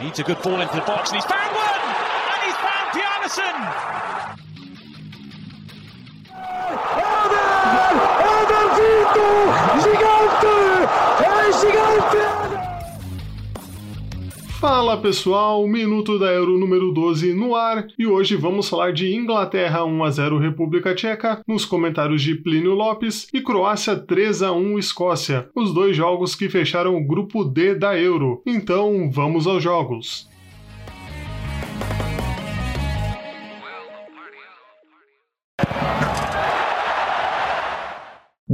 Needs a good ball into the box and he's found one! And he's found Pianison! Fala pessoal, minuto da Euro número 12 no ar e hoje vamos falar de Inglaterra 1 a 0 República Tcheca nos comentários de Plínio Lopes e Croácia 3 a 1 Escócia, os dois jogos que fecharam o grupo D da Euro. Então, vamos aos jogos.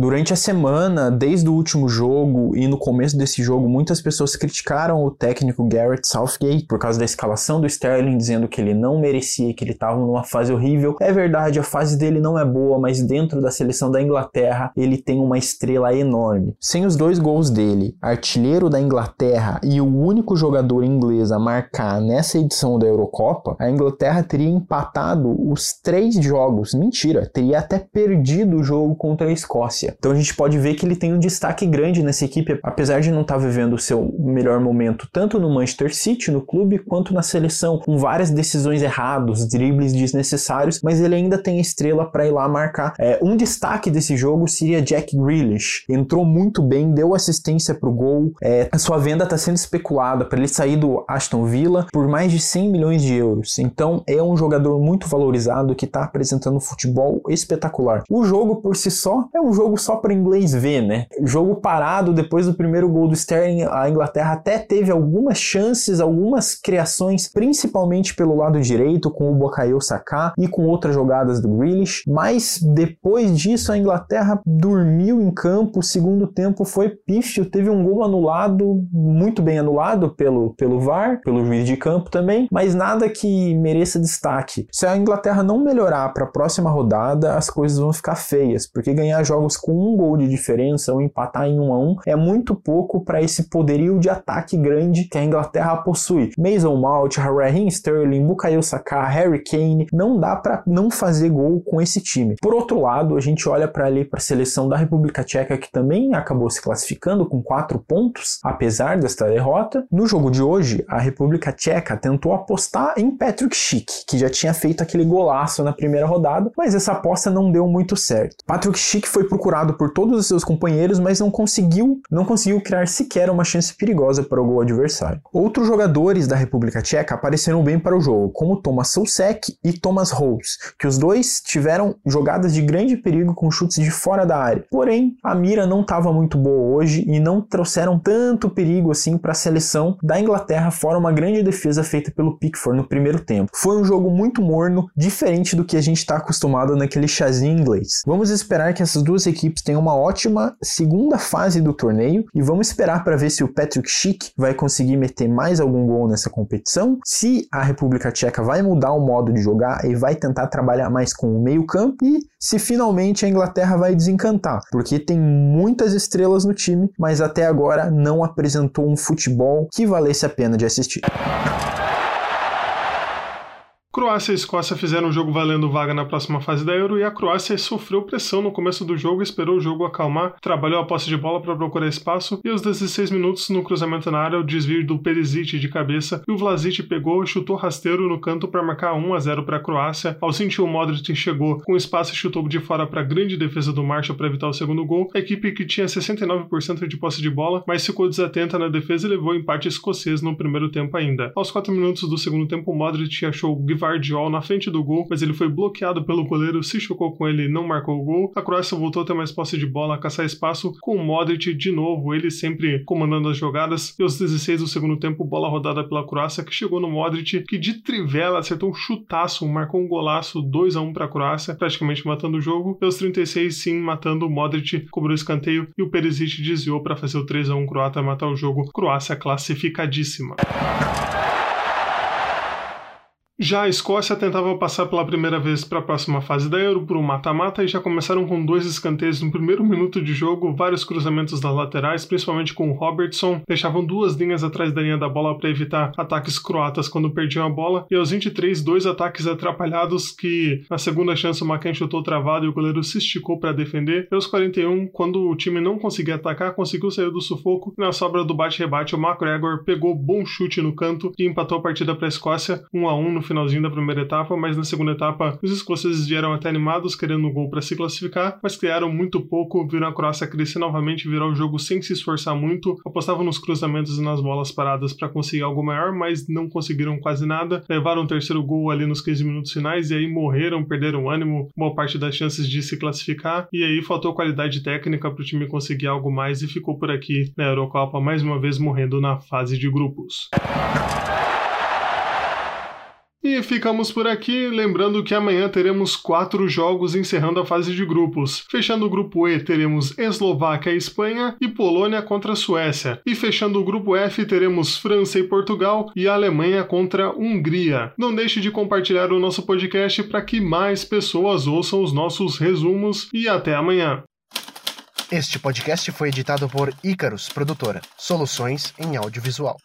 Durante a semana, desde o último jogo e no começo desse jogo, muitas pessoas criticaram o técnico Garrett Southgate por causa da escalação do Sterling, dizendo que ele não merecia, que ele estava numa fase horrível. É verdade, a fase dele não é boa, mas dentro da seleção da Inglaterra, ele tem uma estrela enorme. Sem os dois gols dele, artilheiro da Inglaterra e o único jogador inglês a marcar nessa edição da Eurocopa, a Inglaterra teria empatado os três jogos. Mentira, teria até perdido o jogo contra a Escócia. Então a gente pode ver que ele tem um destaque grande nessa equipe, apesar de não estar tá vivendo o seu melhor momento tanto no Manchester City, no clube, quanto na seleção, com várias decisões erradas, dribles desnecessários, mas ele ainda tem estrela para ir lá marcar. É, um destaque desse jogo seria Jack Grealish. Entrou muito bem, deu assistência para o gol. É, a sua venda está sendo especulada para ele sair do Aston Villa por mais de 100 milhões de euros. Então é um jogador muito valorizado que está apresentando futebol espetacular. O jogo por si só é um jogo jogo só para inglês ver, né? Jogo parado depois do primeiro gol do Sterling, a Inglaterra até teve algumas chances, algumas criações, principalmente pelo lado direito com o Bukayo Saka e com outras jogadas do Grealish, mas depois disso a Inglaterra dormiu em campo, o segundo tempo foi pífio, teve um gol anulado, muito bem anulado pelo, pelo VAR, pelo juiz de campo também, mas nada que mereça destaque. Se a Inglaterra não melhorar para a próxima rodada, as coisas vão ficar feias, porque ganhar jogos com um gol de diferença ou empatar em 1 a 1 é muito pouco para esse poderio de ataque grande que a Inglaterra possui. Mason Mount, Raheem Sterling, Bukayo Saka, Harry Kane, não dá para não fazer gol com esse time. Por outro lado, a gente olha para ali para a seleção da República Tcheca que também acabou se classificando com quatro pontos, apesar desta derrota. No jogo de hoje, a República Tcheca tentou apostar em Patrick Schick, que já tinha feito aquele golaço na primeira rodada, mas essa aposta não deu muito certo. Patrick Schick foi procurar procurado por todos os seus companheiros, mas não conseguiu, não conseguiu criar sequer uma chance perigosa para o gol adversário. Outros jogadores da República Tcheca apareceram bem para o jogo, como Thomas Sousek e Thomas Rose, que os dois tiveram jogadas de grande perigo com chutes de fora da área. Porém, a mira não estava muito boa hoje e não trouxeram tanto perigo assim para a seleção da Inglaterra, fora uma grande defesa feita pelo Pickford no primeiro tempo. Foi um jogo muito morno, diferente do que a gente está acostumado naquele chazinho inglês. Vamos esperar que essas duas equipes equipes têm uma ótima segunda fase do torneio e vamos esperar para ver se o Patrick Schick vai conseguir meter mais algum gol nessa competição, se a República Tcheca vai mudar o modo de jogar e vai tentar trabalhar mais com o meio-campo e se finalmente a Inglaterra vai desencantar, porque tem muitas estrelas no time, mas até agora não apresentou um futebol que valesse a pena de assistir. Croácia e Escócia fizeram um jogo valendo vaga na próxima fase da Euro e a Croácia sofreu pressão no começo do jogo, esperou o jogo acalmar, trabalhou a posse de bola para procurar espaço e aos 16 minutos no cruzamento na área o desvio do Perisic de cabeça e o Vlasic pegou e chutou rasteiro no canto para marcar 1 a 0 para a Croácia. Ao sentir o Modric chegou com espaço e chutou de fora para a grande defesa do Marshall para evitar o segundo gol. A equipe que tinha 69% de posse de bola, mas ficou desatenta na defesa e levou empate escocês no primeiro tempo ainda. Aos 4 minutos do segundo tempo o Modric achou o Vardiol na frente do gol, mas ele foi bloqueado pelo goleiro, se chocou com ele e não marcou o gol. A Croácia voltou a ter mais posse de bola, a caçar espaço com o Modric de novo, ele sempre comandando as jogadas. E aos 16 do segundo tempo, bola rodada pela Croácia, que chegou no Modric, que de trivela acertou um chutaço, marcou um golaço 2 a 1 para a Croácia, praticamente matando o jogo. E aos 36, sim, matando o Modric, cobrou escanteio e o Perisic desviou para fazer o 3 a 1 croata matar o jogo. Croácia classificadíssima. Já a Escócia tentava passar pela primeira vez para a próxima fase da Euro por um mata-mata e já começaram com dois escanteios no primeiro minuto de jogo, vários cruzamentos das laterais, principalmente com o Robertson, deixavam duas linhas atrás da linha da bola para evitar ataques croatas quando perdiam a bola, e aos 23, dois ataques atrapalhados que na segunda chance o Macan chutou travado e o goleiro se esticou para defender, e aos 41, quando o time não conseguia atacar, conseguiu sair do sufoco, e na sobra do bate-rebate o McGregor pegou bom chute no canto e empatou a partida para a Escócia, 1 a 1 no finalzinho da primeira etapa, mas na segunda etapa os escoceses vieram até animados querendo um gol para se classificar, mas criaram muito pouco, viram a Croácia crescer novamente, virar o jogo sem se esforçar muito, apostavam nos cruzamentos e nas bolas paradas para conseguir algo maior, mas não conseguiram quase nada, levaram o terceiro gol ali nos 15 minutos finais e aí morreram, perderam ânimo, boa parte das chances de se classificar, e aí faltou qualidade técnica para o time conseguir algo mais e ficou por aqui na Eurocopa mais uma vez morrendo na fase de grupos. E ficamos por aqui, lembrando que amanhã teremos quatro jogos encerrando a fase de grupos. Fechando o grupo E, teremos Eslováquia e Espanha e Polônia contra a Suécia. E fechando o grupo F, teremos França e Portugal e Alemanha contra a Hungria. Não deixe de compartilhar o nosso podcast para que mais pessoas ouçam os nossos resumos e até amanhã. Este podcast foi editado por Icarus Produtora, soluções em audiovisual.